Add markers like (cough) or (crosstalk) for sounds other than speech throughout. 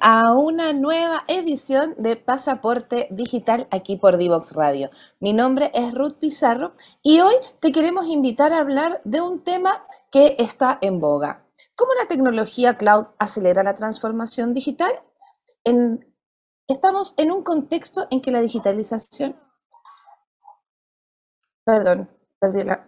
A una nueva edición de Pasaporte Digital aquí por Divox Radio. Mi nombre es Ruth Pizarro y hoy te queremos invitar a hablar de un tema que está en boga. ¿Cómo la tecnología cloud acelera la transformación digital? estamos en un contexto en que la digitalización... Perdón, perdí la...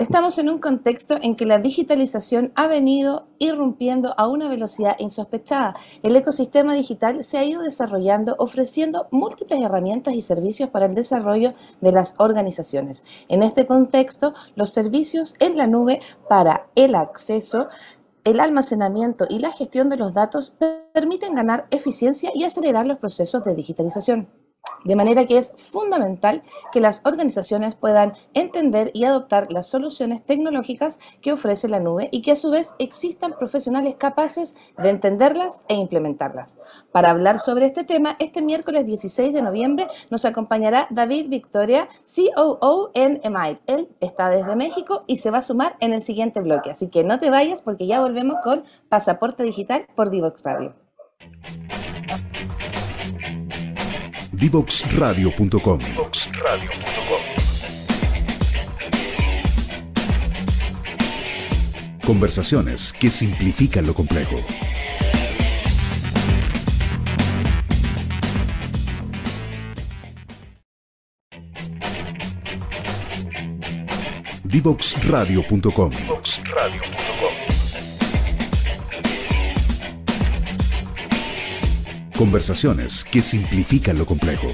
Estamos en un contexto en que la digitalización ha venido irrumpiendo a una velocidad insospechada. El ecosistema digital se ha ido desarrollando ofreciendo múltiples herramientas y servicios para el desarrollo de las organizaciones. En este contexto, los servicios en la nube para el acceso el almacenamiento y la gestión de los datos permiten ganar eficiencia y acelerar los procesos de digitalización. De manera que es fundamental que las organizaciones puedan entender y adoptar las soluciones tecnológicas que ofrece la nube y que a su vez existan profesionales capaces de entenderlas e implementarlas. Para hablar sobre este tema, este miércoles 16 de noviembre nos acompañará David Victoria, COO en Emite. Él está desde México y se va a sumar en el siguiente bloque. Así que no te vayas porque ya volvemos con Pasaporte Digital por Divox Radio. Divoxradio.com. Conversaciones que simplifican lo complejo. Divoxradio.com. Conversaciones que simplifican lo complejo.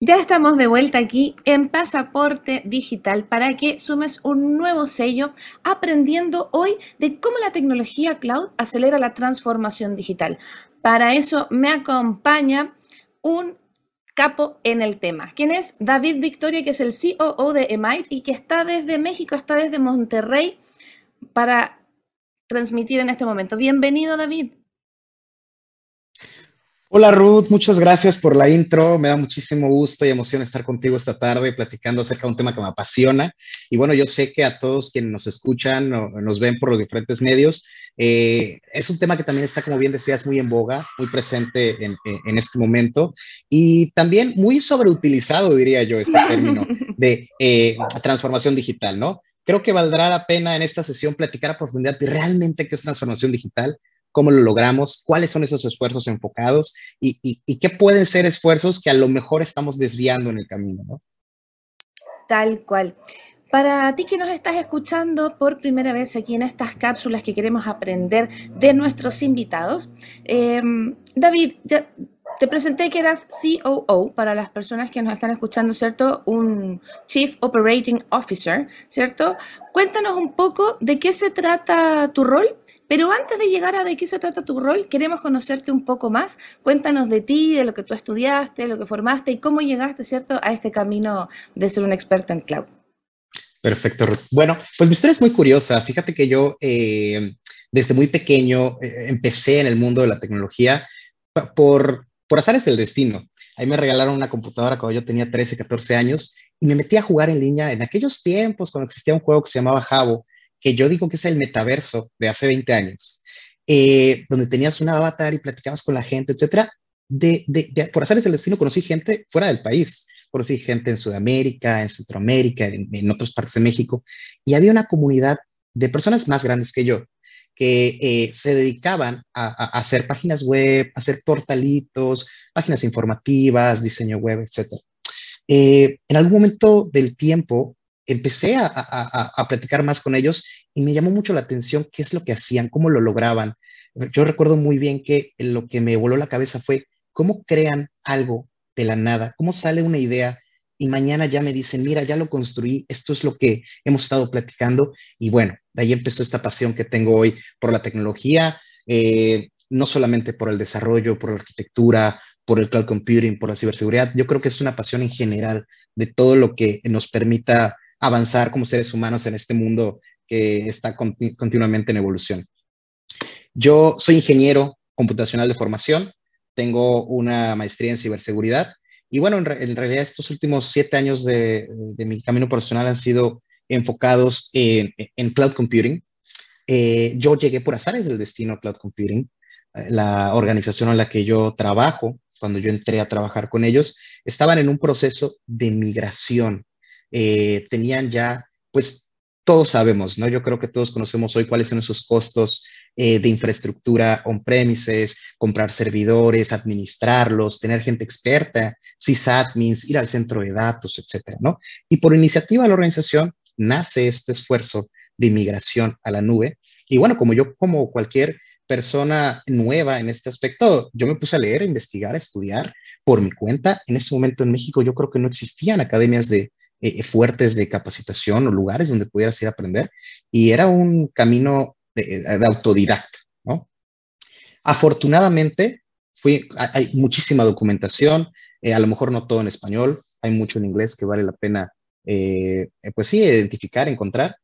Ya estamos de vuelta aquí en Pasaporte Digital para que sumes un nuevo sello aprendiendo hoy de cómo la tecnología cloud acelera la transformación digital. Para eso me acompaña un capo en el tema. ¿Quién es? David Victoria, que es el COO de Emite y que está desde México, está desde Monterrey para transmitir en este momento. Bienvenido, David. Hola Ruth, muchas gracias por la intro. Me da muchísimo gusto y emoción estar contigo esta tarde platicando acerca de un tema que me apasiona. Y bueno, yo sé que a todos quienes nos escuchan o nos ven por los diferentes medios, eh, es un tema que también está, como bien decías, muy en boga, muy presente en, este momento y también muy sobreutilizado, diría yo, este (laughs) término de eh, transformación digital, ¿no? Creo que valdrá la pena en esta sesión platicar a profundidad de realmente qué es transformación digital, cómo lo logramos, cuáles son esos esfuerzos enfocados y, qué pueden ser esfuerzos que a lo mejor estamos desviando en el camino, ¿no? Tal cual. Para ti que nos estás escuchando por primera vez aquí en estas cápsulas que queremos aprender de nuestros invitados, em, David, ya te presenté que eras COO para las personas que nos están escuchando, ¿cierto? Un Chief Operating Officer, ¿cierto? Cuéntanos un poco de qué se trata tu rol, pero antes de llegar a de qué se trata tu rol, queremos conocerte un poco más. Cuéntanos de ti, de lo que tú estudiaste, lo que formaste y cómo llegaste, ¿cierto?, a este camino de ser un experto en cloud. Perfecto. Bueno, pues mi historia es muy curiosa. Fíjate que yo eh, desde muy pequeño eh, empecé en el mundo de la tecnología por por azares del destino. Ahí me regalaron una computadora cuando yo tenía 13, 14 años y me metí a jugar en línea en aquellos tiempos cuando existía un juego que se llamaba Jabo, que yo digo que es el metaverso de hace 20 años, eh, donde tenías un avatar y platicabas con la gente, etcétera. De, por azares del destino conocí gente fuera del país, conocí gente en Sudamérica, en Centroamérica, en, en otras partes de México, y había una comunidad de personas más grandes que yo, que eh, se dedicaban a, hacer páginas web, a hacer portalitos, páginas informativas, diseño web, etc. Eh, en algún momento del tiempo empecé a, a, platicar más con ellos y me llamó mucho la atención qué es lo que hacían, cómo lo lograban. Yo recuerdo muy bien que lo que me voló la cabeza fue cómo crean algo de la nada, cómo sale una idea y mañana ya me dicen, mira, ya lo construí, esto es lo que hemos estado platicando y bueno, de ahí empezó esta pasión que tengo hoy por la tecnología, eh, no solamente por el desarrollo, por la arquitectura, por el cloud computing, por la ciberseguridad, yo creo que es una pasión en general de todo lo que nos permita avanzar como seres humanos en este mundo que está continuamente en evolución. Yo soy ingeniero computacional de formación, tengo una maestría en ciberseguridad y bueno, en, realidad estos últimos siete años de, mi camino profesional han sido enfocados en, cloud computing. Eh, yo llegué por azares del destino a cloud computing, eh, la organización en la que yo trabajo, cuando yo entré a trabajar con ellos, estaban en un proceso de migración. Eh, tenían ya, pues todos sabemos, ¿no? Yo creo que todos conocemos hoy cuáles son esos costos eh, de infraestructura on-premises, comprar servidores, administrarlos, tener gente experta, sysadmins, ir al centro de datos, etcétera, ¿no? Y por iniciativa de la organización nace este esfuerzo de migración a la nube. Y bueno, como yo, como cualquier persona nueva en este aspecto, yo me puse a leer, a investigar, a estudiar por mi cuenta. En ese momento en México yo creo que no existían academias de, eh, fuertes de capacitación o lugares donde pudieras ir a aprender. Y era un camino de, autodidacta, ¿no? Afortunadamente, fui, hay muchísima documentación, eh, a lo mejor no todo en español, hay mucho en inglés que vale la pena, eh, pues sí, identificar, encontrar,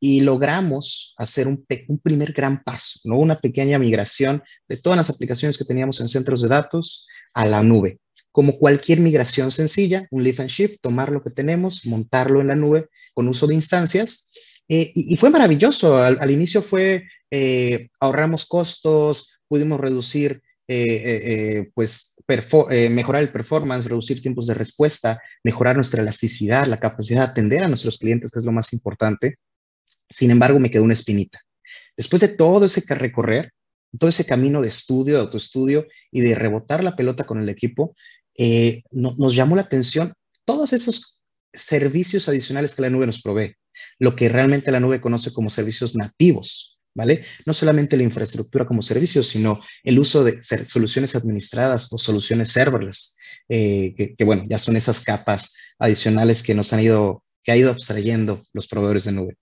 y logramos hacer un, un, primer gran paso, ¿no? Una pequeña migración de todas las aplicaciones que teníamos en centros de datos a la nube. Como cualquier migración sencilla, un lift and shift, tomar lo que tenemos, montarlo en la nube con uso de instancias eh, y, fue maravilloso. Al, inicio fue, eh, ahorramos costos, pudimos reducir, eh, pues, mejorar el performance, reducir tiempos de respuesta, mejorar nuestra elasticidad, la capacidad de atender a nuestros clientes, que es lo más importante. Sin embargo, me quedó una espinita. Después de todo ese recorrer, todo ese camino de estudio, de autoestudio y de rebotar la pelota con el equipo, nos llamó la atención todos esos servicios adicionales que la nube nos provee lo que realmente la nube conoce como servicios nativos, ¿vale? No solamente la infraestructura como servicio, sino el uso de soluciones administradas o soluciones serverless, eh, que, bueno, ya son esas capas adicionales que nos han ido, que ha ido abstrayendo los proveedores de nube.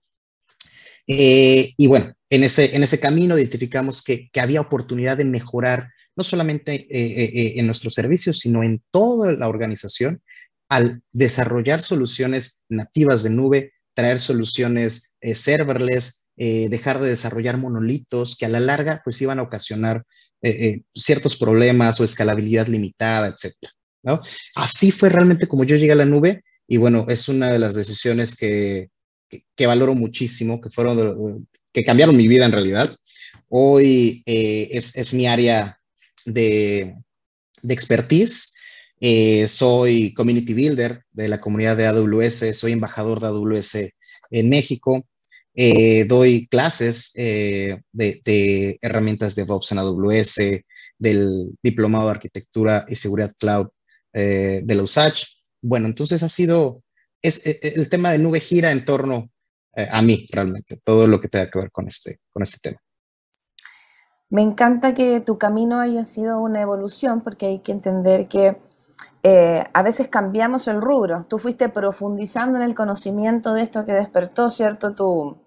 Eh, y bueno, en ese, en ese camino identificamos que, había oportunidad de mejorar no solamente eh, en nuestros servicios, sino en toda la organización al desarrollar soluciones nativas de nube traer soluciones eh, serverless, eh, dejar de desarrollar monolitos que a la larga pues iban a ocasionar eh, ciertos problemas o escalabilidad limitada, etcétera. ¿no? Así fue realmente como yo llegué a la nube y bueno, es una de las decisiones que, que, valoro muchísimo, que fueron, que cambiaron mi vida en realidad. Hoy es, es, mi área de, de expertise eh, soy community builder de la comunidad de AWS, soy embajador de AWS en México, eh, doy clases eh, de, herramientas de DevOps en AWS, del Diplomado de Arquitectura y Seguridad Cloud de la USACH. Bueno, entonces ha sido, es, el tema de nube gira en torno a mí realmente, todo lo que tenga que ver con este, con este tema. Me encanta que tu camino haya sido una evolución porque hay que entender que eh, a veces cambiamos el rubro. Tú fuiste profundizando en el conocimiento de esto que despertó, ¿cierto? Tu,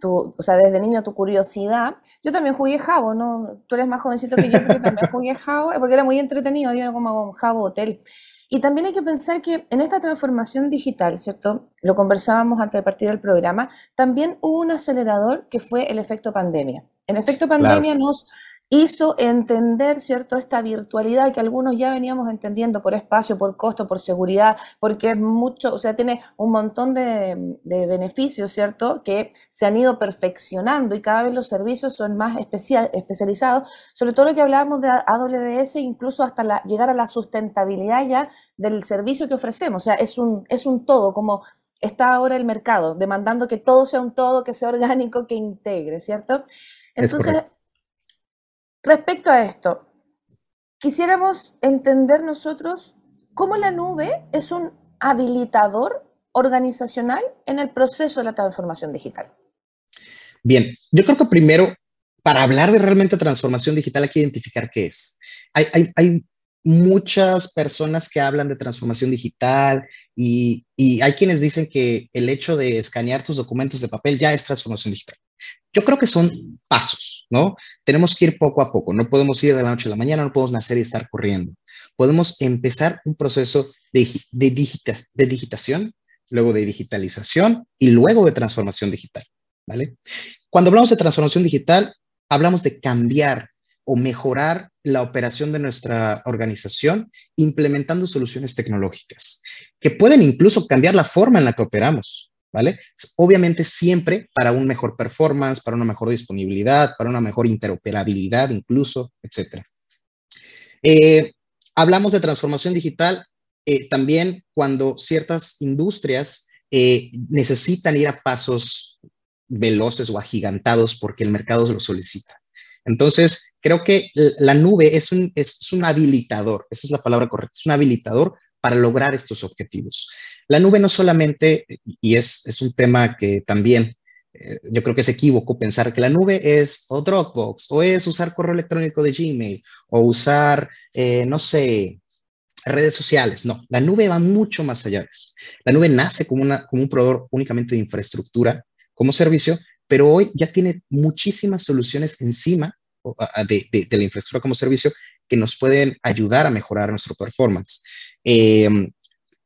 tu, o sea, desde niño tu curiosidad. Yo también jugué Jabo, ¿no? Tú eres más jovencito que yo, pero también (laughs) jugué Jabo, porque era muy entretenido, había como un Jabo Hotel. Y también hay que pensar que en esta transformación digital, ¿cierto? Lo conversábamos antes de partir del programa, también hubo un acelerador que fue el efecto pandemia. El efecto pandemia nos hizo entender, ¿cierto?, esta virtualidad que algunos ya veníamos entendiendo por espacio, por costo, por seguridad, porque es mucho, o sea, tiene un montón de, beneficios, ¿cierto?, que se han ido perfeccionando y cada vez los servicios son más especial, especializados, sobre todo lo que hablábamos de AWS, incluso hasta la, llegar a la sustentabilidad ya del servicio que ofrecemos, o sea, es un, es un todo, como está ahora el mercado, demandando que todo sea un todo, que sea orgánico, que integre, ¿cierto? Entonces, Respecto a esto, quisiéramos entender nosotros cómo la nube es un habilitador organizacional en el proceso de la transformación digital. Bien, yo creo que primero, para hablar de realmente transformación digital, hay que identificar qué es. Hay, muchas personas que hablan de transformación digital y, y, hay quienes dicen que el hecho de escanear tus documentos de papel ya es transformación digital. Yo creo que son pasos, ¿no? Tenemos que ir poco a poco, no podemos ir de la noche a la mañana, no podemos nacer y estar corriendo. Podemos empezar un proceso de, de, digitación, luego de digitalización y luego de transformación digital, ¿vale? Cuando hablamos de transformación digital, hablamos de cambiar o mejorar la operación de nuestra organización implementando soluciones tecnológicas que pueden incluso cambiar la forma en la que operamos, ¿vale? Obviamente siempre para un mejor performance, para una mejor disponibilidad, para una mejor interoperabilidad incluso, etc. Eh, hablamos de transformación digital eh, también cuando ciertas industrias eh, necesitan ir a pasos veloces o agigantados porque el mercado lo solicita. Entonces, creo que la nube es un, es, un habilitador, esa es la palabra correcta, es un habilitador para lograr estos objetivos. La nube no solamente, y es, un tema que también eh, yo creo que es equívoco pensar que la nube es o Dropbox, o es usar correo electrónico de Gmail, o usar, eh, no sé, redes sociales. No, la nube va mucho más allá de eso. La nube nace como, un proveedor únicamente de infraestructura como servicio, pero hoy ya tiene muchísimas soluciones encima de, la infraestructura como servicio que nos pueden ayudar a mejorar nuestro performance. Em,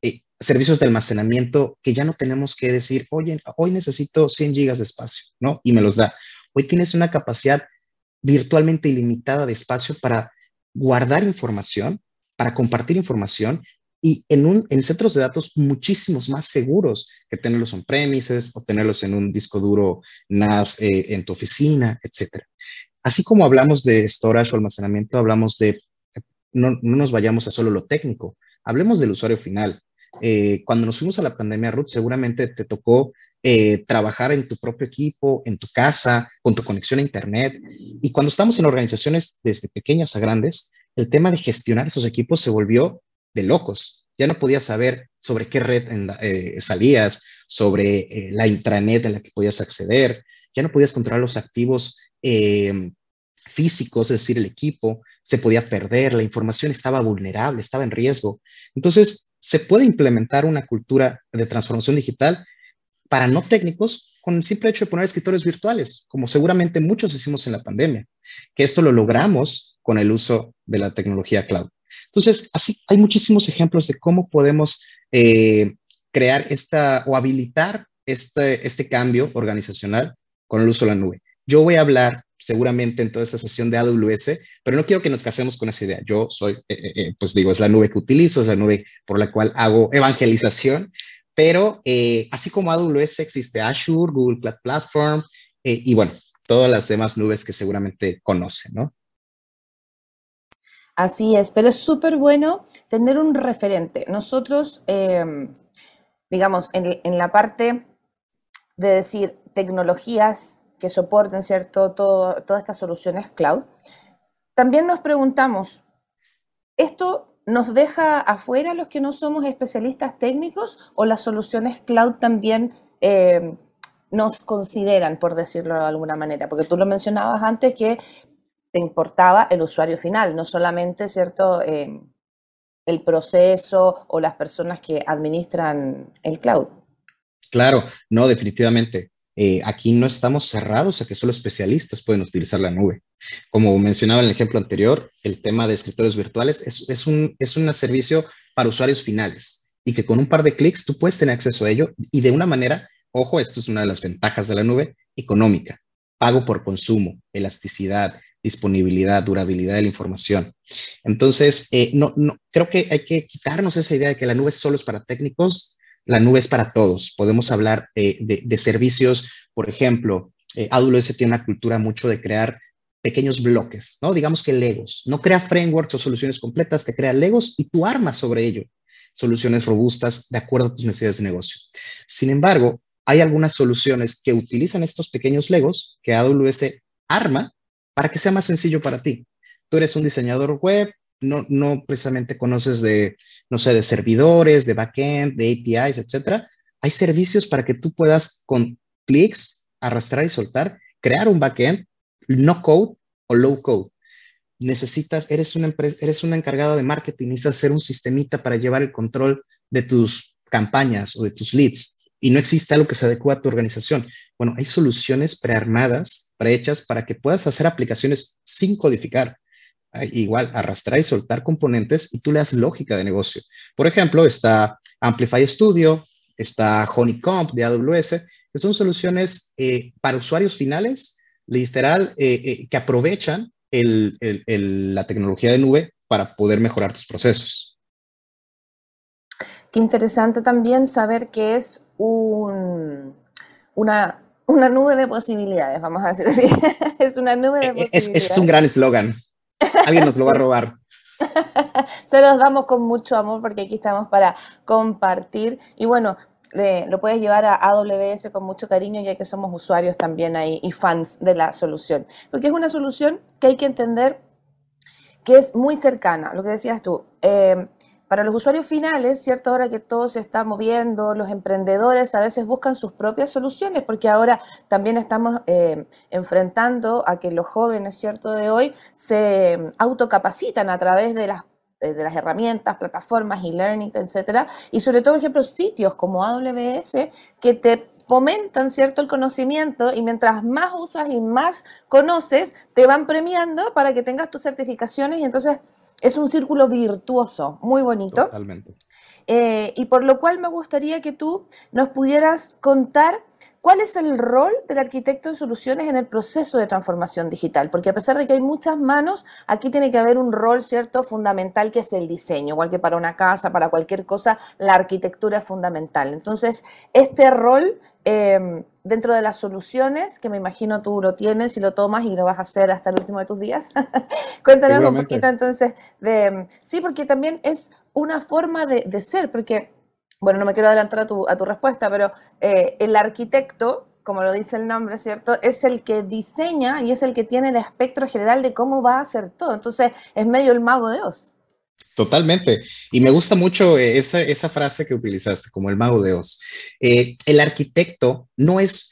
eh, servicios de almacenamiento que ya no tenemos que decir, oye, hoy necesito 100 gigas de espacio, ¿no? Y me los da. Hoy tienes una capacidad virtualmente ilimitada de espacio para guardar información, para compartir información y en, un, en centros de datos muchísimos más seguros que tenerlos on-premises o tenerlos en un disco duro NAS eh, en tu oficina, etc. Así como hablamos de storage o almacenamiento, hablamos de, no, no nos vayamos a solo lo técnico, hablemos del usuario final. Eh, cuando nos fuimos a la pandemia, Ruth, seguramente te tocó eh, trabajar en tu propio equipo, en tu casa, con tu conexión a Internet. Y cuando estamos en organizaciones desde pequeñas a grandes, el tema de gestionar esos equipos se volvió de locos. Ya no podías saber sobre qué red eh, salías, sobre eh, la intranet en la que podías acceder, ya no podías controlar los activos eh, físicos, es decir, el equipo, se podía perder, la información estaba vulnerable, estaba en riesgo. Entonces, se puede implementar una cultura de transformación digital para no técnicos con el simple hecho de poner escritorios virtuales, como seguramente muchos hicimos en la pandemia, que esto lo logramos con el uso de la tecnología cloud. Entonces, así hay muchísimos ejemplos de cómo podemos eh, crear esta o habilitar este, este cambio organizacional con el uso de la nube. Yo voy a hablar seguramente en toda esta sesión de AWS, pero no quiero que nos casemos con esa idea. Yo soy, eh, eh, pues digo, es la nube que utilizo, es la nube por la cual hago evangelización, pero así como AWS existe Azure, Google Platform y bueno, todas las demás nubes que seguramente conocen, ¿no? Así es, pero es súper bueno tener un referente. Nosotros, em, digamos, en, la parte de decir tecnologías que soporten, ¿cierto? todas estas soluciones cloud, también nos preguntamos, ¿esto nos deja afuera los que no somos especialistas técnicos o las soluciones cloud también em, nos consideran, por decirlo de alguna manera? Porque tú lo mencionabas antes que te importaba el usuario final, no solamente, ¿cierto? Eh, el proceso o las personas que administran el cloud. Claro, no, definitivamente. Eh, aquí no estamos cerrados a que solo especialistas pueden utilizar la nube. Como mencionaba en el ejemplo anterior, el tema de escritorios virtuales es, un, servicio para usuarios finales y que con un par de clics tú puedes tener acceso a ello y de una manera, ojo, esto es una de las ventajas de la nube, económica, pago por consumo, elasticidad, disponibilidad, durabilidad de la información. Entonces, eh, no, creo que hay que quitarnos esa idea de que la nube solo es para técnicos, la nube es para todos. Podemos hablar eh, de, servicios, por ejemplo, eh, AWS tiene una cultura mucho de crear pequeños bloques, ¿no? Digamos que Legos. No crea frameworks o soluciones completas, te crea Legos y tú armas sobre ello soluciones robustas de acuerdo a tus necesidades de negocio. Sin embargo, hay algunas soluciones que utilizan estos pequeños Legos que AWS arma para que sea más sencillo para ti. Tú eres un diseñador web, no, no precisamente conoces de, no sé, de servidores, de backend, de APIs, etcétera. Hay servicios para que tú puedas con clics, arrastrar y soltar, crear un backend, no code o low code. Necesitas, eres una, empresa, eres una encargada de marketing, necesitas hacer un sistemita para llevar el control de tus campañas o de tus leads y no existe algo que se adecue a tu organización. Bueno, hay soluciones prearmadas, prehechas para que puedas hacer aplicaciones sin codificar. Igual, arrastrar y soltar componentes y tú le das lógica de negocio. Por ejemplo, está Amplify Studio, está Honeycomb de AWS, que son soluciones eh, para usuarios finales, literal, eh, eh, que aprovechan la tecnología de nube para poder mejorar tus procesos. Qué interesante también saber que es un, una, una nube de posibilidades, vamos a decir así. (laughs) es una nube de posibilidades. Es, es un gran eslogan. Alguien nos lo va a robar. (laughs) Se los damos con mucho amor porque aquí estamos para compartir. Y bueno, lo puedes llevar a AWS con mucho cariño ya que somos usuarios también ahí y fans de la solución. Porque es una solución que hay que entender que es muy cercana, lo que decías tú. Eh, para los usuarios finales, ¿cierto? Ahora que todo se está moviendo, los emprendedores a veces buscan sus propias soluciones, porque ahora también estamos eh, enfrentando a que los jóvenes, ¿cierto? De hoy se autocapacitan a través de las eh, de las herramientas, plataformas, e-learning, etcétera, y sobre todo, por ejemplo, sitios como AWS que te fomentan cierto el conocimiento y mientras más usas y más conoces, te van premiando para que tengas tus certificaciones y entonces es un círculo virtuoso, muy bonito. Totalmente. Eh, y por lo cual me gustaría que tú nos pudieras contar cuál es el rol del arquitecto de soluciones en el proceso de transformación digital, porque a pesar de que hay muchas manos, aquí tiene que haber un rol cierto fundamental que es el diseño, igual que para una casa, para cualquier cosa, la arquitectura es fundamental. Entonces, este rol em, dentro de las soluciones, que me imagino tú lo tienes y lo tomas y lo vas a hacer hasta el último de tus días. (laughs) Cuéntanos un poquito entonces de... Sí, porque también es una forma de, ser, porque, bueno, no me quiero adelantar a tu, a tu respuesta, pero eh, el arquitecto, como lo dice el nombre, ¿cierto? Es el que diseña y es el que tiene el espectro general de cómo va a hacer todo. Entonces, es medio el mago de Oz. Totalmente. Y me gusta mucho eh, esa, esa frase que utilizaste, como el mago de Oz. Eh, el arquitecto no es,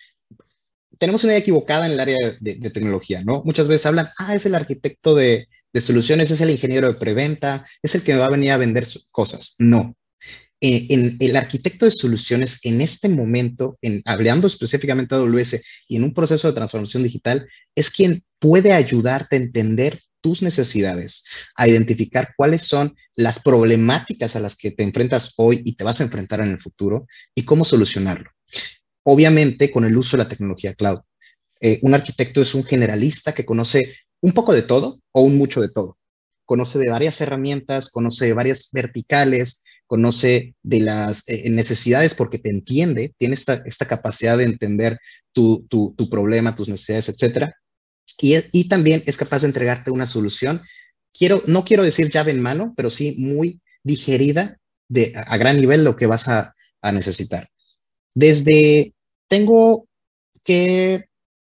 tenemos una idea equivocada en el área de, tecnología, ¿no? Muchas veces hablan, ah, es el arquitecto de, soluciones, es el ingeniero de preventa, es el que va a venir a vender cosas. No. En, el arquitecto de soluciones en este momento, en, hablando específicamente de AWS y en un proceso de transformación digital, es quien puede ayudarte a entender tus necesidades, a identificar cuáles son las problemáticas a las que te enfrentas hoy y te vas a enfrentar en el futuro y cómo solucionarlo. Obviamente con el uso de la tecnología cloud. Eh, un arquitecto es un generalista que conoce un poco de todo o un mucho de todo. Conoce de varias herramientas, conoce de varias verticales, conoce de las eh, necesidades porque te entiende, tiene esta, esta capacidad de entender tu, tu, tu problema, tus necesidades, etcétera y, también es capaz de entregarte una solución. Quiero, no quiero decir llave en mano, pero sí muy digerida de, a, gran nivel lo que vas a, a necesitar. Desde, tengo que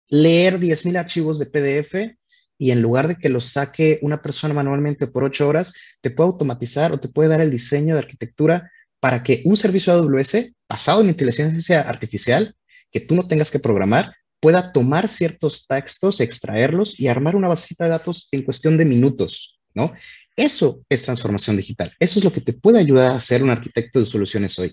leer 10.000 archivos de PDF y en lugar de que los saque una persona manualmente por ocho horas, te puede automatizar o te puede dar el diseño de arquitectura para que un servicio AWS basado en inteligencia artificial, que tú no tengas que programar, pueda tomar ciertos textos, extraerlos y armar una basita de datos en cuestión de minutos, ¿no? Eso es transformación digital. Eso es lo que te puede ayudar a ser un arquitecto de soluciones hoy.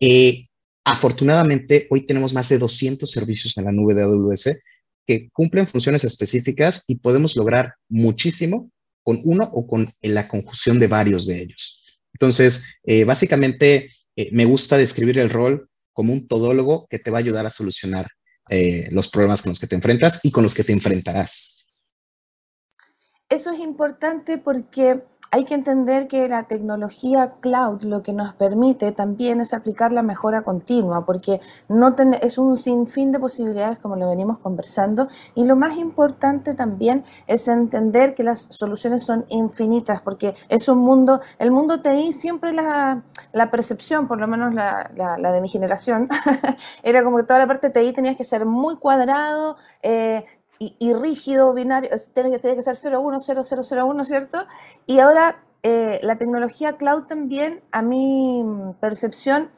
Eh, afortunadamente, hoy tenemos más de 200 servicios en la nube de AWS que cumplen funciones específicas y podemos lograr muchísimo con uno o con la conjunción de varios de ellos. Entonces, eh, básicamente, eh, me gusta describir el rol como un todólogo que te va a ayudar a solucionar eh, los problemas con los que te enfrentas y con los que te enfrentarás. Eso es importante porque hay que entender que la tecnología cloud lo que nos permite también es aplicar la mejora continua, porque no es un sinfín de posibilidades como lo venimos conversando. Y lo más importante también es entender que las soluciones son infinitas, porque es un mundo, el mundo TI siempre la, percepción, por lo menos la, la, de mi generación, (laughs) era como que toda la parte TI tenías que ser muy cuadrado, eh, y, rígido, binario, tiene que, que ser 010001, ¿cierto? Y ahora eh, la tecnología cloud también, a mi percepción,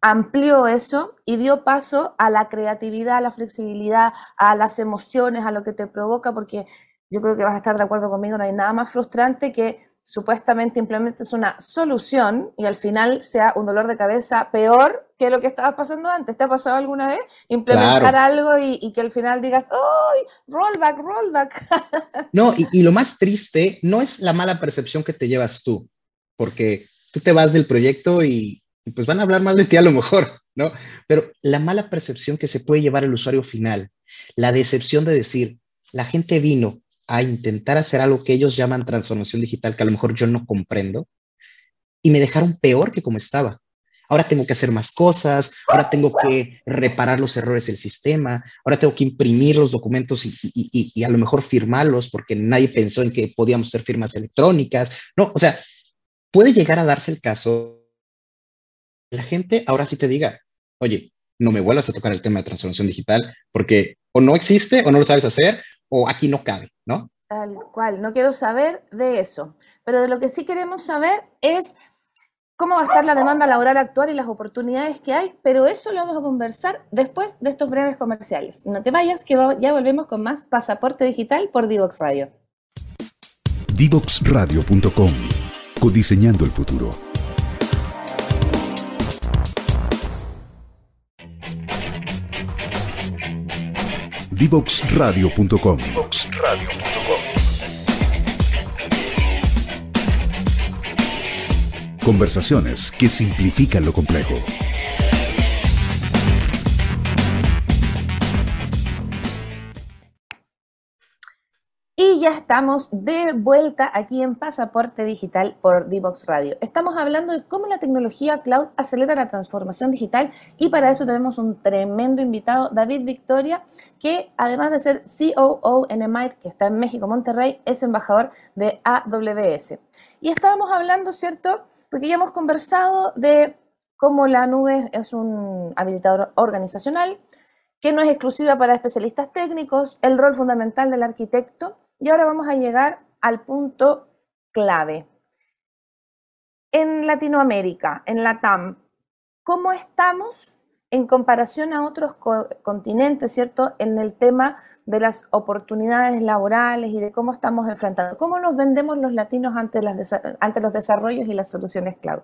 amplió eso y dio paso a la creatividad, a la flexibilidad, a las emociones, a lo que te provoca, porque yo creo que vas a estar de acuerdo conmigo, no hay nada más frustrante que supuestamente implementes una solución y al final sea un dolor de cabeza peor que lo que estabas pasando antes. ¿Te ha pasado alguna vez implementar algo y, que al final digas, ¡ay! Rollback, rollback. (laughs) no, y, lo más triste no es la mala percepción que te llevas tú, porque tú te vas del proyecto y, y pues van a hablar mal de ti a lo mejor, ¿no? Pero la mala percepción que se puede llevar el usuario final, la decepción de decir, la gente vino, a intentar hacer algo que ellos llaman transformación digital, que a lo mejor yo no comprendo, y me dejaron peor que como estaba. Ahora tengo que hacer más cosas, ahora tengo que reparar los errores del sistema, ahora tengo que imprimir los documentos y, a lo mejor firmarlos porque nadie pensó en que podíamos hacer firmas electrónicas. No, o sea, puede llegar a darse el caso. La gente ahora sí te diga, oye, no me vuelvas a tocar el tema de transformación digital porque o no existe o no lo sabes hacer o aquí no cabe, ¿no? Tal cual, no quiero saber de eso, pero de lo que sí queremos saber es cómo va a estar la demanda laboral actual y las oportunidades que hay, pero eso lo vamos a conversar después de estos breves comerciales. No te vayas, que ya volvemos con más Pasaporte Digital por Divox Radio. Divoxradio.com, codiseñando el futuro. Divoxradio.com. Conversaciones que simplifican lo complejo. Ya estamos de vuelta aquí en Pasaporte Digital por Divox Radio. Estamos hablando de cómo la tecnología cloud acelera la transformación digital y para eso tenemos un tremendo invitado, David Victoria, que además de ser COO en Emite, que está en México, Monterrey, es embajador de AWS. Y estábamos hablando, ¿cierto? Porque ya hemos conversado de cómo la nube es un habilitador organizacional, que no es exclusiva para especialistas técnicos, el rol fundamental del arquitecto y ahora vamos a llegar al punto clave. En Latinoamérica, en la TAM, ¿cómo estamos en comparación a otros continentes, ¿cierto? En el tema de las oportunidades laborales y de cómo estamos enfrentando. ¿Cómo nos vendemos los latinos ante, ante los desarrollos y las soluciones cloud?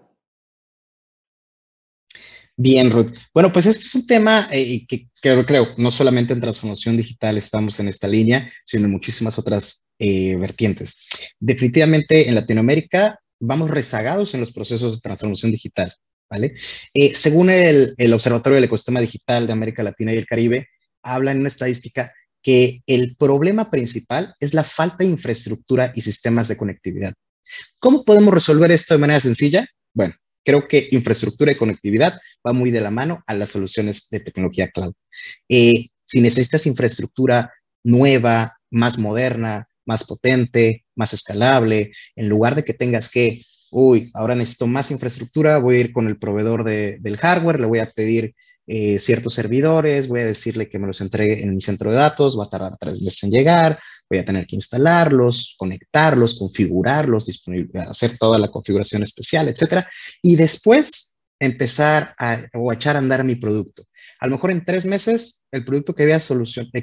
Bien, Ruth. Bueno, pues este es un tema eh, que, creo, no solamente en transformación digital estamos en esta línea, sino en muchísimas otras eh, vertientes. Definitivamente en Latinoamérica vamos rezagados en los procesos de transformación digital, ¿vale? Eh, según el, Observatorio del Ecosistema Digital de América Latina y el Caribe, habla en una estadística que el problema principal es la falta de infraestructura y sistemas de conectividad. ¿Cómo podemos resolver esto de manera sencilla? Bueno, creo que infraestructura y conectividad va muy de la mano a las soluciones de tecnología cloud. Eh, si necesitas infraestructura nueva, más moderna, más potente, más escalable, en lugar de que tengas que, uy, ahora necesito más infraestructura, voy a ir con el proveedor del hardware, le voy a pedir eh, ciertos servidores, voy a decirle que me los entregue en mi centro de datos, va a tardar tres meses en llegar, voy a tener que instalarlos, conectarlos, configurarlos, hacer toda la configuración especial, etcétera, y después empezar a, o echar a andar mi producto. A lo mejor en tres meses el producto que había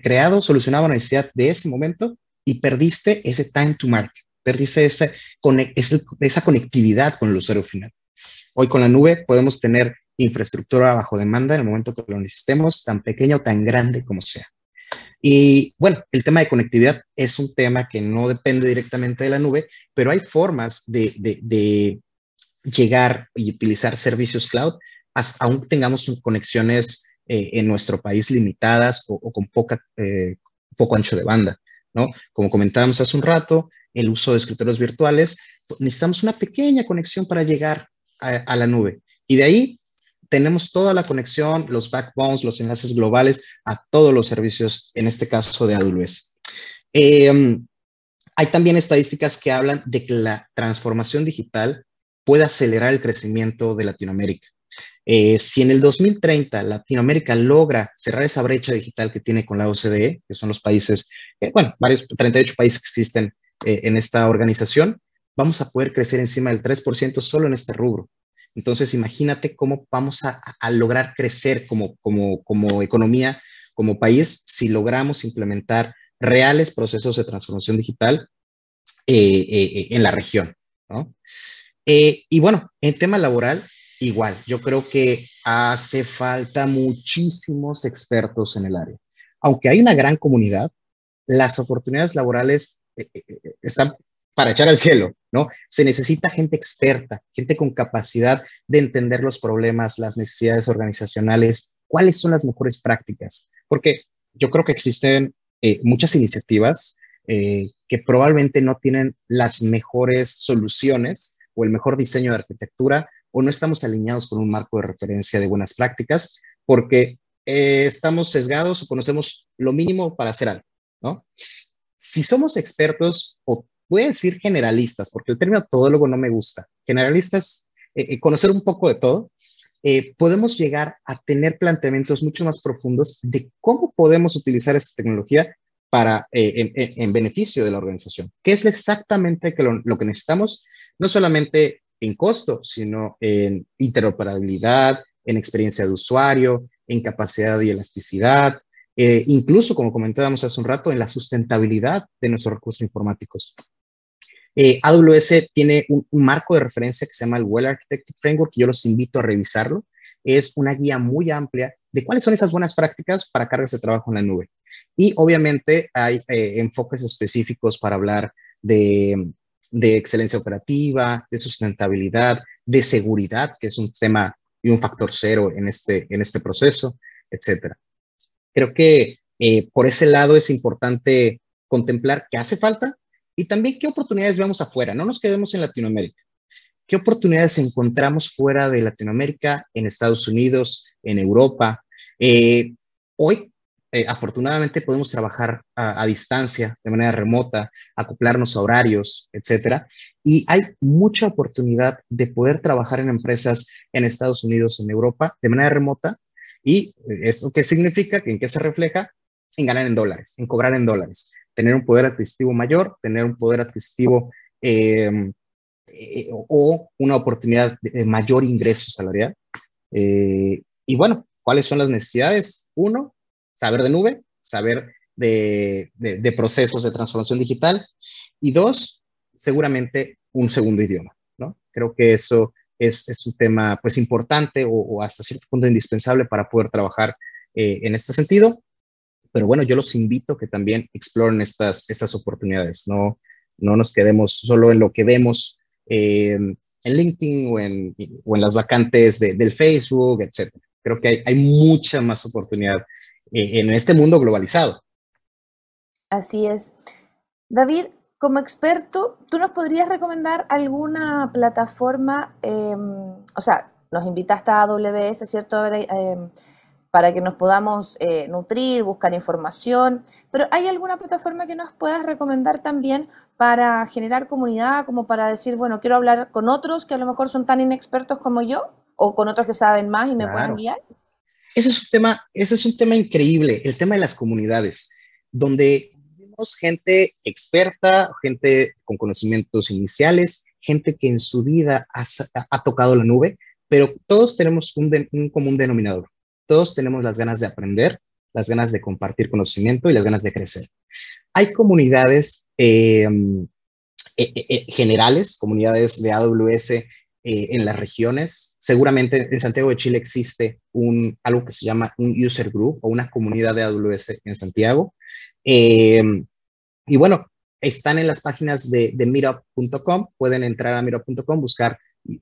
creado solucionaba una necesidad de ese momento y perdiste ese time to market, perdiste esa conectividad con el usuario final. Hoy con la nube podemos tener infraestructura bajo demanda en el momento que lo necesitemos, tan pequeña o tan grande como sea. Y bueno, el tema de conectividad es un tema que no depende directamente de la nube, pero hay formas de, llegar y utilizar servicios cloud, aún tengamos conexiones eh, en nuestro país limitadas o, con poca, eh, poco ancho de banda, ¿no? Como comentábamos hace un rato, el uso de escritorios virtuales, necesitamos una pequeña conexión para llegar a la nube. Y de ahí tenemos toda la conexión, los backbones, los enlaces globales a todos los servicios, en este caso de AWS. Em, hay también estadísticas que hablan de que la transformación digital puede acelerar el crecimiento de Latinoamérica. Eh, si en el 2030 Latinoamérica logra cerrar esa brecha digital que tiene con la OCDE, que son los países, eh, bueno, varios 38 países que existen eh, en esta organización, vamos a poder crecer encima del 3% solo en este rubro. Entonces, imagínate cómo vamos a, lograr crecer como, economía, como país, si logramos implementar reales procesos de transformación digital eh, eh, en la región. Eh, y bueno, en tema laboral, igual, yo creo que hace falta muchísimos expertos en el área. Aunque hay una gran comunidad, las oportunidades laborales están para echar al cielo, ¿no? Se necesita gente experta, gente con capacidad de entender los problemas, las necesidades organizacionales, cuáles son las mejores prácticas, porque yo creo que existen eh, muchas iniciativas eh, que probablemente no tienen las mejores soluciones o el mejor diseño de arquitectura o no estamos alineados con un marco de referencia de buenas prácticas porque eh, estamos sesgados o conocemos lo mínimo para hacer algo, ¿no? Si somos expertos, o voy a decir generalistas, porque el término todólogo no me gusta, generalistas, eh, eh, conocer un poco de todo, podemos llegar a tener planteamientos mucho más profundos de cómo podemos utilizar esta tecnología para, en, beneficio de la organización, que es exactamente que lo, que necesitamos, no solamente en costo, sino en interoperabilidad, en experiencia de usuario, en capacidad y elasticidad, eh, incluso, como comentábamos hace un rato, en la sustentabilidad de nuestros recursos informáticos. Eh, AWS tiene un, marco de referencia que se llama el Well Architected Framework, y yo los invito a revisarlo. Es una guía muy amplia de cuáles son esas buenas prácticas para cargas de trabajo en la nube. Y obviamente hay eh, enfoques específicos para hablar de, excelencia operativa, de sustentabilidad, de seguridad, que es un tema y un factor cero en este, en este proceso, etcétera. Creo que eh, por ese lado es importante contemplar qué hace falta y también qué oportunidades vemos afuera. No nos quedemos en Latinoamérica. ¿Qué oportunidades encontramos fuera de Latinoamérica, en Estados Unidos, en Europa? Eh, hoy eh, afortunadamente podemos trabajar a, distancia, de manera remota, acoplarnos a horarios, etcétera. Y hay mucha oportunidad de poder trabajar en empresas en Estados Unidos, en Europa, de manera remota. ¿Y esto qué significa? ¿En qué se refleja? En ganar en dólares, en cobrar en dólares, tener un poder adquisitivo mayor, tener un poder adquisitivo em, eh, o una oportunidad de, mayor ingreso salarial. Eh, y bueno, ¿cuáles son las necesidades? Uno, saber de nube, saber de, procesos de transformación digital. Y dos, seguramente un segundo idioma, ¿no? Creo que eso es, un tema pues importante o, hasta cierto punto indispensable para poder trabajar eh, en este sentido. Pero bueno, yo los invito que también exploren estas, estas oportunidades, no, no nos quedemos solo en lo que vemos eh, en LinkedIn o en, o en las vacantes del Facebook, etc. Creo que hay, hay mucha más oportunidad eh, en este mundo globalizado. Así es. David, como experto, ¿tú nos podrías recomendar alguna plataforma? Em, o sea, nos invitaste a AWS, ¿cierto? Em, para que nos podamos eh, nutrir, buscar información, pero ¿hay alguna plataforma que nos puedas recomendar también para generar comunidad, como para decir, bueno, quiero hablar con otros que a lo mejor son tan inexpertos como yo, o con otros que saben más y me puedan guiar? Ese es un tema, ese es un tema increíble, el tema de las comunidades, donde vemos gente experta, gente con conocimientos iniciales, gente que en su vida ha, tocado la nube, pero todos tenemos un, común denominador. Todos tenemos las ganas de aprender, las ganas de compartir conocimiento y las ganas de crecer. Hay comunidades eh, eh, eh, generales, comunidades de AWS eh, en las regiones. Seguramente en Santiago de Chile existe un, algo que se llama un user group o una comunidad de AWS en Santiago. Em, y bueno, están en las páginas de, de meetup.com. Pueden entrar a meetup.com, buscar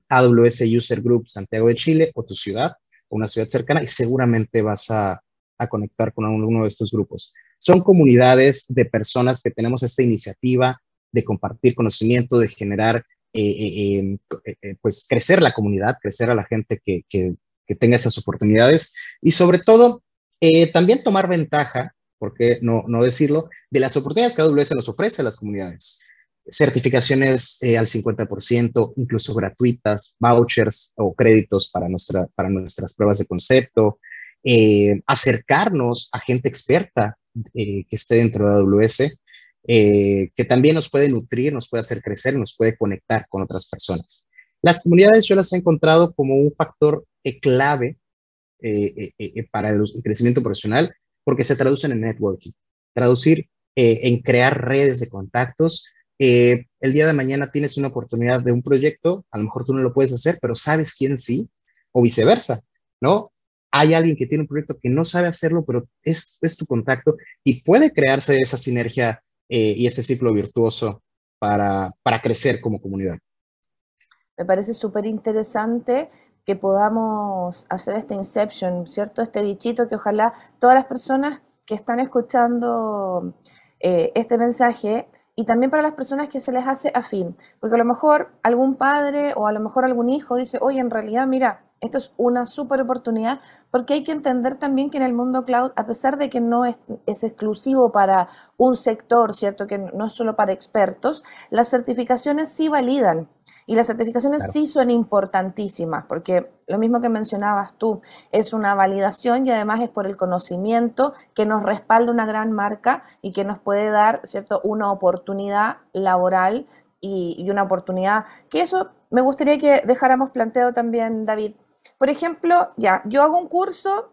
AWS User Group Santiago de Chile o tu ciudad una ciudad cercana y seguramente vas a, a conectar con uno de estos grupos. Son comunidades de personas que tenemos esta iniciativa de compartir conocimiento, de generar eh, eh, eh, pues crecer la comunidad, crecer a la gente que, que, tenga esas oportunidades y sobre todo también tomar ventaja, ¿por qué no, no decirlo?, de las oportunidades que AWS nos ofrece a las comunidades. Certificaciones al 50%, incluso gratuitas, vouchers o créditos para, nuestra, para nuestras pruebas de concepto, acercarnos a gente experta que esté dentro de AWS eh, que también nos puede nutrir, nos puede hacer crecer, nos puede conectar con otras personas. Las comunidades yo las he encontrado como un factor eh, clave eh, para el, crecimiento profesional porque se traducen en networking, traducir en crear redes de contactos. El día de mañana tienes una oportunidad de un proyecto, a lo mejor tú no lo puedes hacer, pero sabes quién sí, o viceversa, ¿no? hay alguien que tiene un proyecto que no sabe hacerlo, pero es, es tu contacto y puede crearse esa sinergia eh, y este ciclo virtuoso para, para crecer como comunidad. Me parece súper interesante que podamos hacer este Inception, ¿cierto? Este bichito que ojalá todas las personas que están escuchando eh, este mensaje y también para las personas que se les hace afín, porque a lo mejor algún padre o a lo mejor algún hijo dice, oye, en realidad, mira, esto es una súper oportunidad porque hay que entender también que en el mundo cloud, a pesar de que no es, exclusivo para un sector, ¿cierto? Que no es solo para expertos, las certificaciones sí validan y las certificaciones sí son importantísimas porque lo mismo que mencionabas tú, es una validación y además es por el conocimiento que nos respalda una gran marca y que nos puede dar, ¿cierto? Una oportunidad laboral y, y una oportunidad que eso me gustaría que dejáramos planteado también, David. Por ejemplo, ya, yo hago un curso,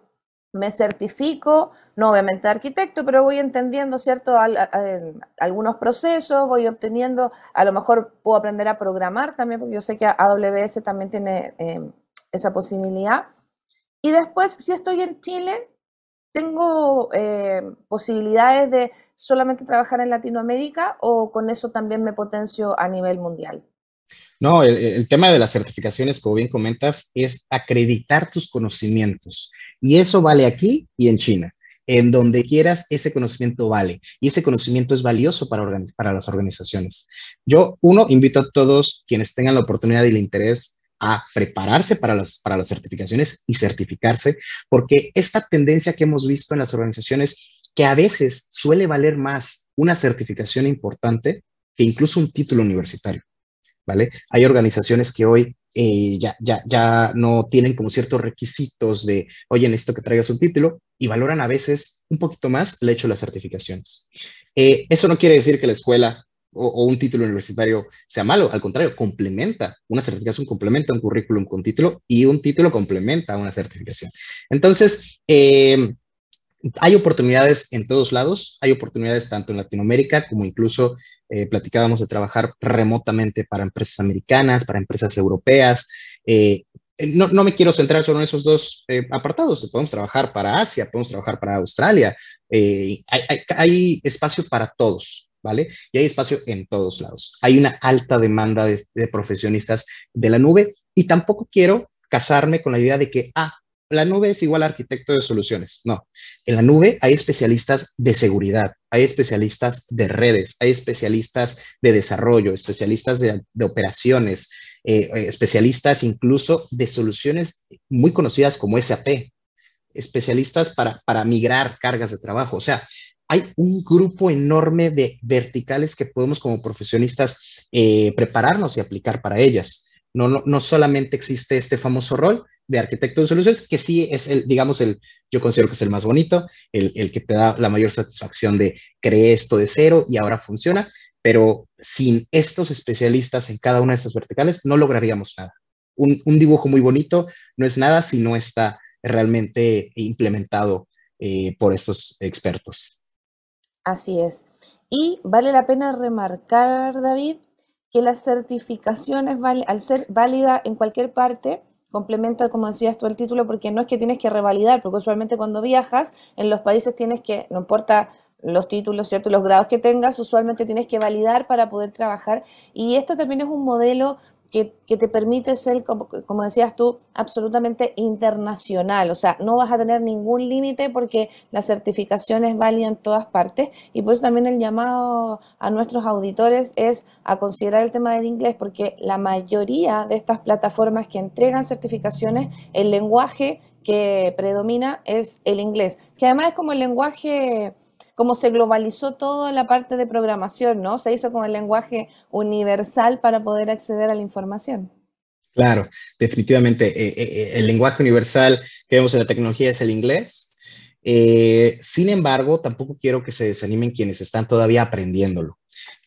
me certifico, no obviamente arquitecto, pero voy entendiendo, ¿cierto? algunos procesos, voy obteniendo, a lo mejor puedo aprender a programar también, porque yo sé que AWS también tiene em, esa posibilidad. Y después, si estoy en Chile, tengo em, posibilidades de solamente trabajar en Latinoamérica o con eso también me potencio a nivel mundial. No, el, tema de las certificaciones, como bien comentas, es acreditar tus conocimientos. Y eso vale aquí y en China. En donde quieras, ese conocimiento vale. Y ese conocimiento es valioso para, para las organizaciones. Yo, uno, invito a todos quienes tengan la oportunidad y el interés a prepararse para las, para las certificaciones y certificarse, porque esta tendencia que hemos visto en las organizaciones, que a veces suele valer más una certificación importante que incluso un título universitario. ¿Vale? Hay organizaciones que hoy eh, ya, ya, ya no tienen como ciertos requisitos de, oye, necesito que traigas un título y valoran a veces un poquito más el hecho de las certificaciones. Eh, eso no quiere decir que la escuela o, un título universitario sea malo, al contrario, complementa, una certificación complementa un currículum con título y un título complementa una certificación. Entonces, eh, hay oportunidades en todos lados, hay oportunidades tanto en Latinoamérica como incluso eh, platicábamos de trabajar remotamente para empresas americanas, para empresas europeas. Eh, no, no, me quiero centrar solo en esos dos eh, apartados, podemos trabajar para Asia, podemos trabajar para Australia, hay, hay, espacio para todos, ¿vale? Y hay espacio en todos lados. Hay una alta demanda de, de profesionistas de la nube y tampoco quiero casarme con la idea de que, ah, la nube es igual arquitecto de soluciones. No, en la nube hay especialistas de seguridad, hay especialistas de redes, hay especialistas de desarrollo, especialistas de, operaciones, eh, eh, especialistas incluso de soluciones muy conocidas como SAP, especialistas para, para migrar cargas de trabajo. O sea, hay un grupo enorme de verticales que podemos como profesionistas eh, prepararnos y aplicar para ellas. No, no, no solamente existe este famoso rol, de arquitecto de soluciones, que sí es el, digamos, el, yo considero que es el más bonito, el, el que te da la mayor satisfacción de creé esto de cero y ahora funciona, pero sin estos especialistas en cada una de estas verticales no lograríamos nada. Un, un dibujo muy bonito no es nada si no está realmente implementado eh, por estos expertos. Así es. Y vale la pena remarcar, David, que las certificaciones, al ser válida en cualquier parte, complementa, como decías tú, el título, porque no es que tienes que revalidar, porque usualmente cuando viajas en los países tienes que, no importa los títulos, ¿cierto? Los grados que tengas, usualmente tienes que validar para poder trabajar. Y esto también es un modelo que, te permite ser, como, como, decías tú, absolutamente internacional. O sea, no vas a tener ningún límite porque la certificación es válida en todas partes. Y por eso también el llamado a nuestros auditores es a considerar el tema del inglés, porque la mayoría de estas plataformas que entregan certificaciones, el lenguaje que predomina es el inglés, que además es como el lenguaje como se globalizó todo la parte de programación, ¿no? Se hizo con el lenguaje universal para poder acceder a la información. Claro, definitivamente. Eh, eh, eh, el lenguaje universal que vemos en la tecnología es el inglés. sin embargo, tampoco quiero que se desanimen quienes están todavía aprendiéndolo.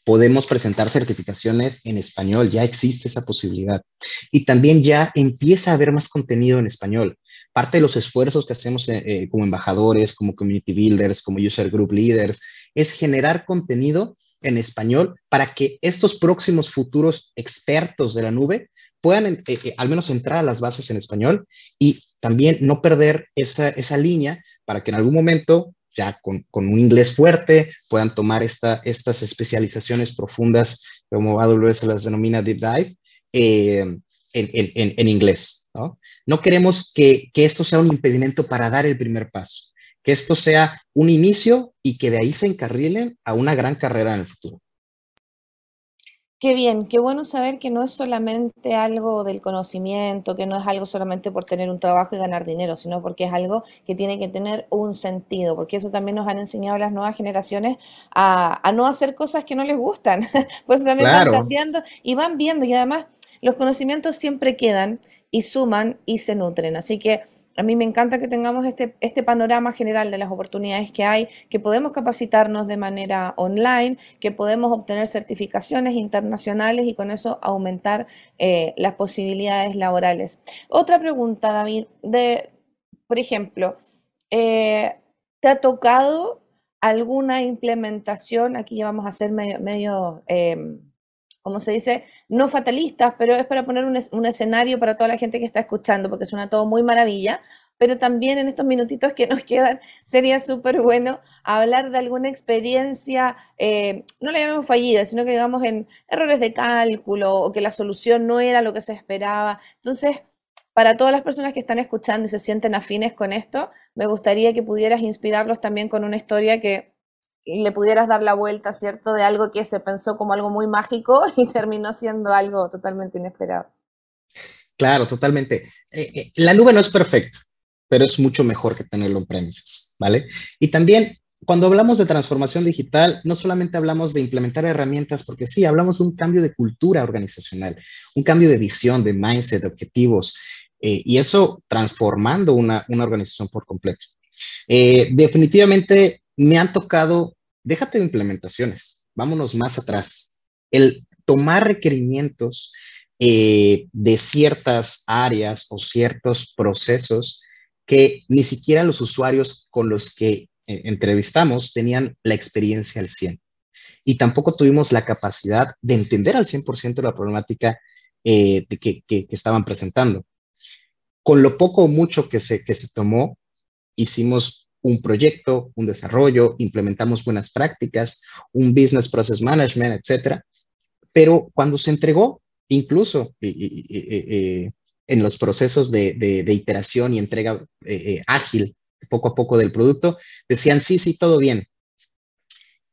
Podemos presentar certificaciones en español, ya existe esa posibilidad. Y también ya empieza a haber más contenido en español parte de los esfuerzos que hacemos eh, eh, como embajadores, como community builders, como user group leaders, es generar contenido en español para que estos próximos futuros expertos de la nube puedan eh, al menos entrar a las bases en español y también no perder esa, esa línea para que en algún momento, ya con, un inglés fuerte, puedan tomar esta, estas especializaciones profundas, como AWS las denomina deep dive, en, inglés. ¿No? No queremos que, que esto sea un impedimento para dar el primer paso. que esto sea un inicio y que de ahí se encarrilen a una gran carrera en el futuro. Qué bien, qué bueno saber que no es solamente algo del conocimiento, que no es algo solamente por tener un trabajo y ganar dinero, sino porque es algo que tiene que tener un sentido, porque eso también nos han enseñado las nuevas generaciones a, no hacer cosas que no les gustan. (laughs) por eso también van cambiando y van viendo y además los conocimientos siempre quedan y suman y se nutren. Así que a mí me encanta que tengamos este, este panorama general de las oportunidades que hay, que podemos capacitarnos de manera online, que podemos obtener certificaciones internacionales y con eso aumentar eh, las posibilidades laborales. Otra pregunta, David, de, por ejemplo, eh, ¿te ha tocado alguna implementación? Aquí ya vamos a medio... medio em, como se dice, no fatalistas, pero es para poner un, escenario para toda la gente que está escuchando, porque suena todo muy maravilla, pero también en estos minutitos que nos quedan sería súper bueno hablar de alguna experiencia, eh, no la llamemos fallida, sino que digamos en errores de cálculo o que la solución no era lo que se esperaba. Entonces, para todas las personas que están escuchando y se sienten afines con esto, me gustaría que pudieras inspirarlos también con una historia que le pudieras dar la vuelta, ¿cierto? De algo que se pensó como algo muy mágico (laughs) y terminó siendo algo totalmente inesperado. Claro, totalmente. Eh, eh, la nube no es perfecta, pero es mucho mejor que tenerlo en premises, ¿vale? Y también cuando hablamos de transformación digital, no solamente hablamos de implementar herramientas, porque sí, hablamos de un cambio de cultura organizacional, un cambio de visión, de mindset, de objetivos, eh, y eso transformando una, una organización por completo. definitivamente me han tocado, déjate de implementaciones, vámonos más atrás. El tomar requerimientos eh, de ciertas áreas o ciertos procesos que ni siquiera los usuarios con los que eh, entrevistamos tenían la experiencia al 100. Y tampoco tuvimos la capacidad de entender al 100% la problemática eh, que, que, estaban presentando. Con lo poco o mucho que se, que se tomó, hicimos un proyecto, un desarrollo, implementamos buenas prácticas, un business process management, etcétera. Pero cuando se entregó, incluso en los procesos de, iteración y entrega eh, eh, ágil, poco a poco del producto, decían, sí, sí, todo bien.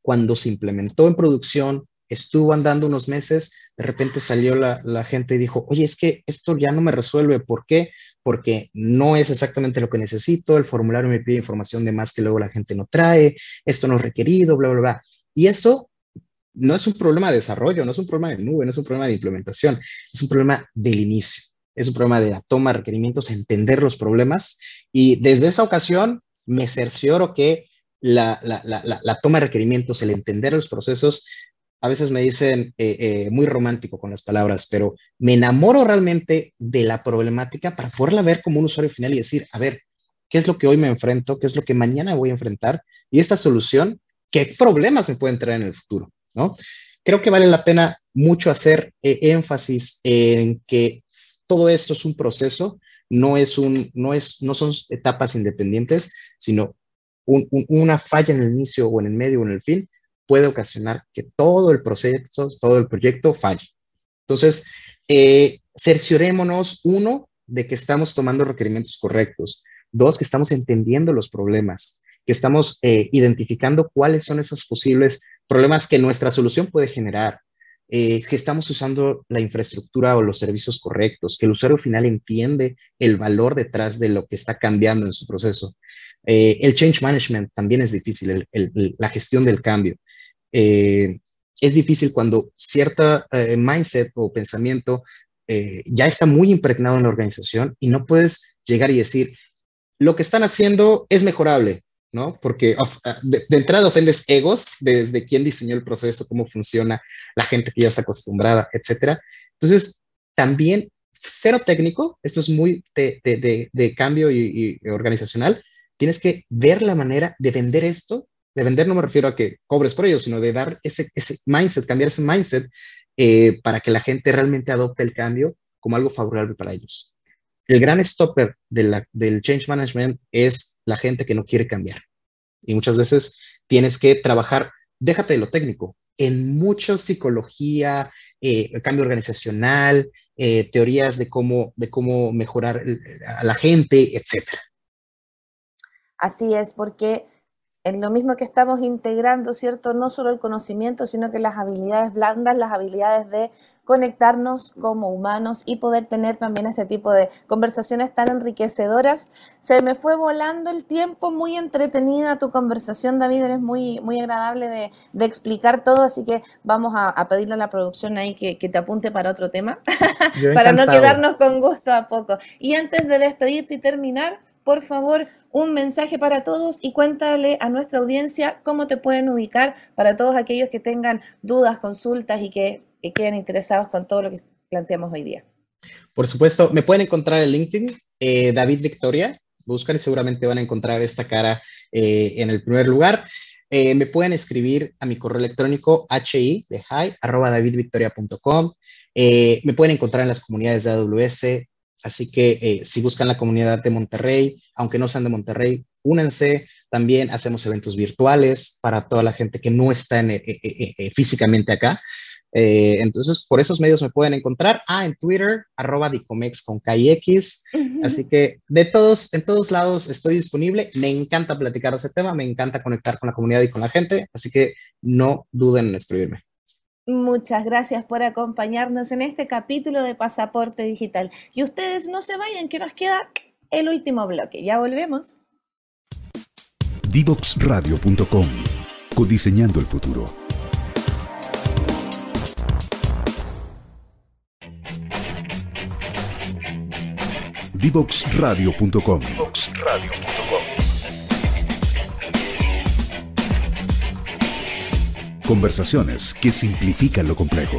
Cuando se implementó en producción, estuvo andando unos meses, de repente salió la, gente y dijo, oye, es que esto ya no me resuelve. ¿Por qué? porque no es exactamente lo que necesito, el formulario me pide información de más que luego la gente no trae, esto no es requerido, bla, bla, bla. Y eso no es un problema de desarrollo, no es un problema de nube, no es un problema de implementación, es un problema del inicio, es un problema de la toma de requerimientos, entender los problemas y desde esa ocasión me cercioro que la toma de requerimientos, el entender los procesos, a veces me dicen eh, eh, muy romántico con las palabras, pero me enamoro realmente de la problemática para poderla ver como un usuario final y decir, a ver, ¿qué es lo que hoy me enfrento? ¿Qué es lo que mañana voy a enfrentar? Y esta solución, ¿qué problemas me pueden traer en el futuro? ¿no? Creo que vale la pena mucho hacer eh, énfasis en que todo esto es un proceso, no, es un, no, es, no son etapas independientes, sino una falla en el inicio o en el medio o en el fin puede ocasionar que todo el proceso, todo el proyecto falle. Entonces, eh, cerciorémonos, uno, de que estamos tomando requerimientos correctos. Dos, que estamos entendiendo los problemas, que estamos eh, identificando cuáles son esos posibles problemas que nuestra solución puede generar, eh, que estamos usando la infraestructura o los servicios correctos, que el usuario final entiende el valor detrás de lo que está cambiando en su proceso. Eh, el change management también es difícil, la gestión del cambio. Eh, es difícil cuando cierta eh, mindset o pensamiento eh, ya está muy impregnado en la organización y no puedes llegar y decir, lo que están haciendo es mejorable, ¿no? Porque ah, de, entrada ofendes egos desde quién diseñó el proceso, cómo funciona, la gente que ya está acostumbrada, etcétera. Entonces, también cero técnico, esto es muy de, cambio y, organizacional, tienes que ver la manera de vender esto de vender no me refiero a que cobres por ello, sino de dar ese, mindset, cambiar ese mindset eh, para que la gente realmente adopte el cambio como algo favorable para ellos. El gran stopper del change management es la gente que no quiere cambiar. Y muchas veces tienes que trabajar, déjate de lo técnico, en mucha psicología, eh, cambio organizacional, eh, teorías de cómo, de cómo mejorar a la gente, etcétera. Así es, porque en lo mismo que estamos integrando, ¿cierto? No solo el conocimiento, sino que las habilidades blandas, las habilidades de conectarnos como humanos y poder tener también este tipo de conversaciones tan enriquecedoras. Se me fue volando el tiempo, muy entretenida tu conversación, David, eres muy, muy agradable de, explicar todo, así que vamos a, pedirle a la producción ahí que, que te apunte para otro tema, (laughs) para no quedarnos con gusto a poco. Y antes de despedirte y terminar, por favor, un mensaje para todos y cuéntale a nuestra audiencia cómo te pueden ubicar para todos aquellos que tengan dudas, consultas y que, queden interesados con todo lo que planteamos hoy día. Por supuesto, me pueden encontrar en LinkedIn, eh, David Victoria, buscan y seguramente van a encontrar esta cara eh, en el primer lugar. Eh, me pueden escribir a mi correo electrónico hi de hi, arroba davidvictoria.com. me pueden encontrar en las comunidades de AWS, Así que eh, si buscan la comunidad de Monterrey, aunque no sean de Monterrey, únense. También hacemos eventos virtuales para toda la gente que no está eh, eh, físicamente acá. entonces, por esos medios me pueden encontrar. Ah, en Twitter, arroba dicomex con KIX. Así que de todos, en todos lados estoy disponible. Me encanta platicar de ese tema, me encanta conectar con la comunidad y con la gente. Así que no duden en escribirme. Muchas gracias por acompañarnos en este capítulo de Pasaporte Digital. Y ustedes no se vayan, que nos queda el último bloque. Ya volvemos. Divoxradio.com Codiseñando el futuro. Divoxradio.com Conversaciones que simplifican lo complejo.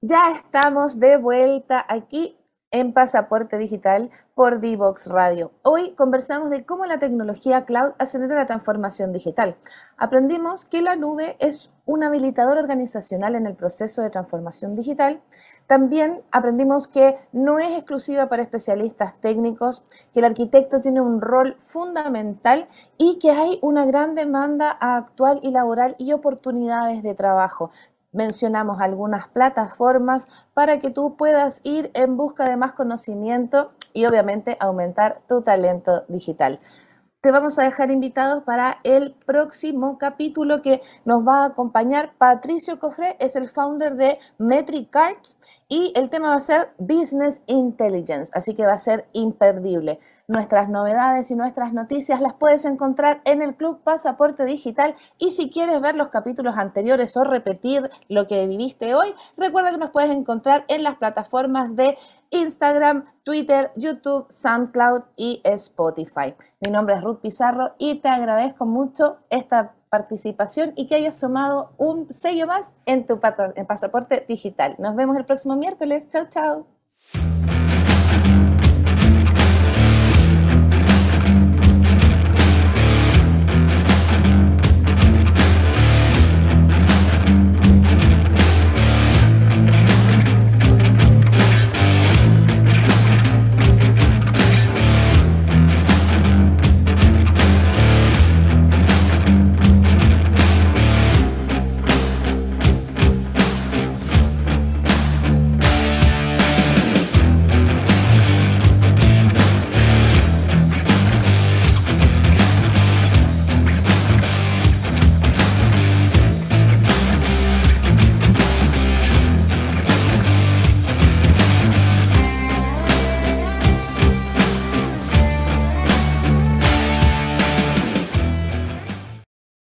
Ya estamos de vuelta aquí en Pasaporte Digital por Divox Radio. Hoy conversamos de cómo la tecnología cloud acelera la transformación digital. Aprendimos que la nube es un habilitador organizacional en el proceso de transformación digital. También aprendimos que no es exclusiva para especialistas técnicos, que el arquitecto tiene un rol fundamental y que hay una gran demanda actual y laboral y oportunidades de trabajo mencionamos algunas plataformas para que tú puedas ir en busca de más conocimiento y obviamente aumentar tu talento digital. Te vamos a dejar invitados para el próximo capítulo que nos va a acompañar. Patricio Cofré es el founder de Metric Cards y el tema va a ser Business Intelligence, así que va a ser imperdible. Nuestras novedades y nuestras noticias las puedes encontrar en el Club Pasaporte Digital y si quieres ver los capítulos anteriores o repetir lo que viviste hoy, recuerda que nos puedes encontrar en las plataformas de Instagram, Twitter, YouTube, SoundCloud y Spotify. Mi nombre es Ruth Pizarro y te agradezco mucho esta participación y que hayas sumado un sello más en tu pasaporte digital. Nos vemos el próximo miércoles. Chao, chao.